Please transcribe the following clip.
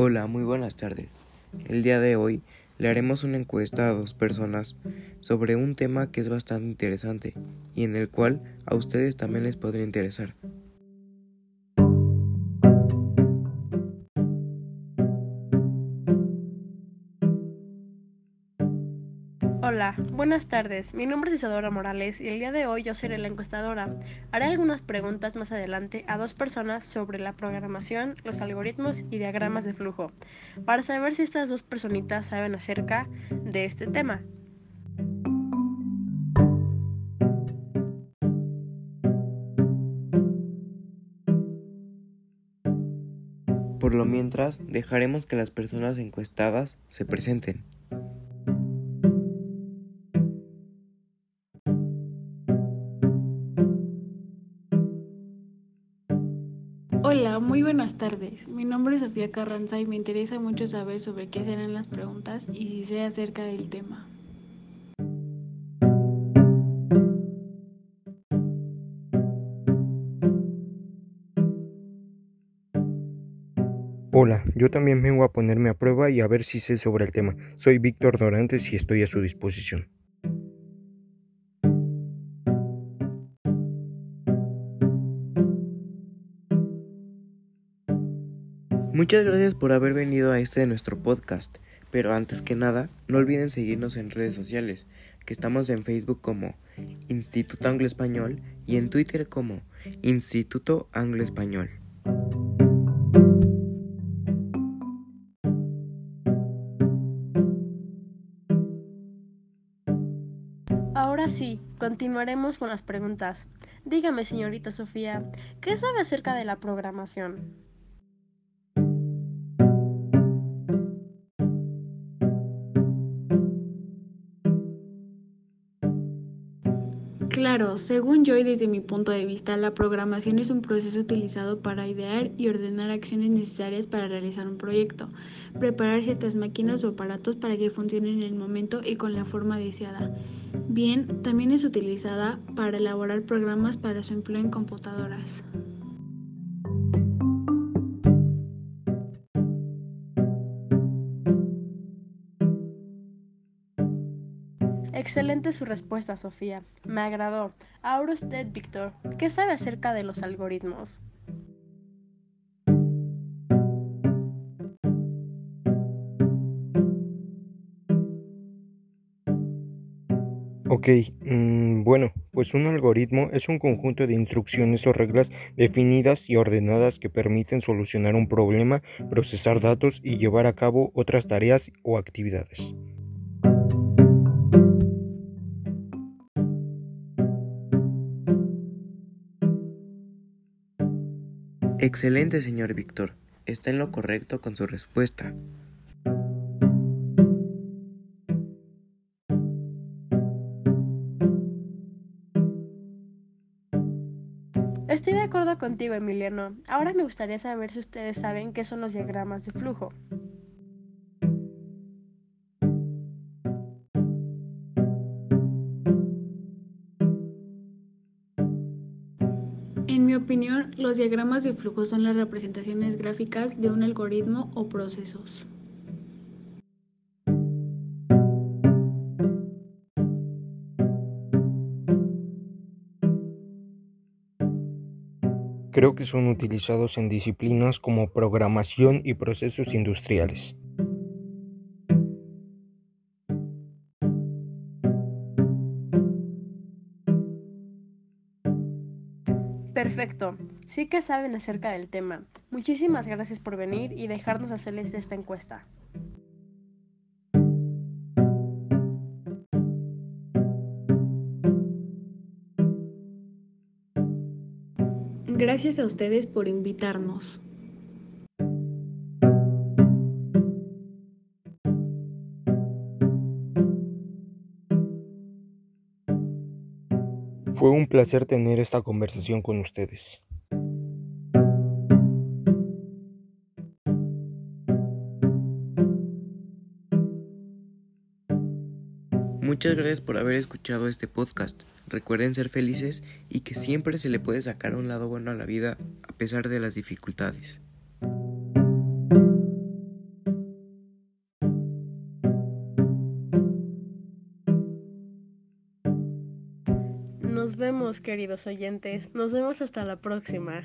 Hola, muy buenas tardes. El día de hoy le haremos una encuesta a dos personas sobre un tema que es bastante interesante y en el cual a ustedes también les podría interesar. Hola, buenas tardes. Mi nombre es Isadora Morales y el día de hoy yo seré la encuestadora. Haré algunas preguntas más adelante a dos personas sobre la programación, los algoritmos y diagramas de flujo, para saber si estas dos personitas saben acerca de este tema. Por lo mientras, dejaremos que las personas encuestadas se presenten. Hola, muy buenas tardes. Mi nombre es Sofía Carranza y me interesa mucho saber sobre qué serán las preguntas y si sé acerca del tema. Hola, yo también vengo a ponerme a prueba y a ver si sé sobre el tema. Soy Víctor Dorantes y estoy a su disposición. Muchas gracias por haber venido a este de nuestro podcast, pero antes que nada, no olviden seguirnos en redes sociales, que estamos en Facebook como Instituto Anglo Español y en Twitter como Instituto Anglo Español. Ahora sí, continuaremos con las preguntas. Dígame, señorita Sofía, ¿qué sabe acerca de la programación? Claro, según yo y desde mi punto de vista, la programación es un proceso utilizado para idear y ordenar acciones necesarias para realizar un proyecto, preparar ciertas máquinas o aparatos para que funcionen en el momento y con la forma deseada. Bien, también es utilizada para elaborar programas para su empleo en computadoras. Excelente su respuesta, Sofía. Me agradó. Ahora usted, Víctor, ¿qué sabe acerca de los algoritmos? Ok, mm, bueno, pues un algoritmo es un conjunto de instrucciones o reglas definidas y ordenadas que permiten solucionar un problema, procesar datos y llevar a cabo otras tareas o actividades. Excelente, señor Víctor. Está en lo correcto con su respuesta. Estoy de acuerdo contigo, Emiliano. Ahora me gustaría saber si ustedes saben qué son los diagramas de flujo. Opinión, los diagramas de flujo son las representaciones gráficas de un algoritmo o procesos. Creo que son utilizados en disciplinas como programación y procesos industriales. Perfecto. Sí que saben acerca del tema. Muchísimas gracias por venir y dejarnos hacerles esta encuesta. Gracias a ustedes por invitarnos. Fue un placer tener esta conversación con ustedes. Muchas gracias por haber escuchado este podcast. Recuerden ser felices y que siempre se le puede sacar un lado bueno a la vida a pesar de las dificultades. Nos vemos, queridos oyentes. Nos vemos hasta la próxima.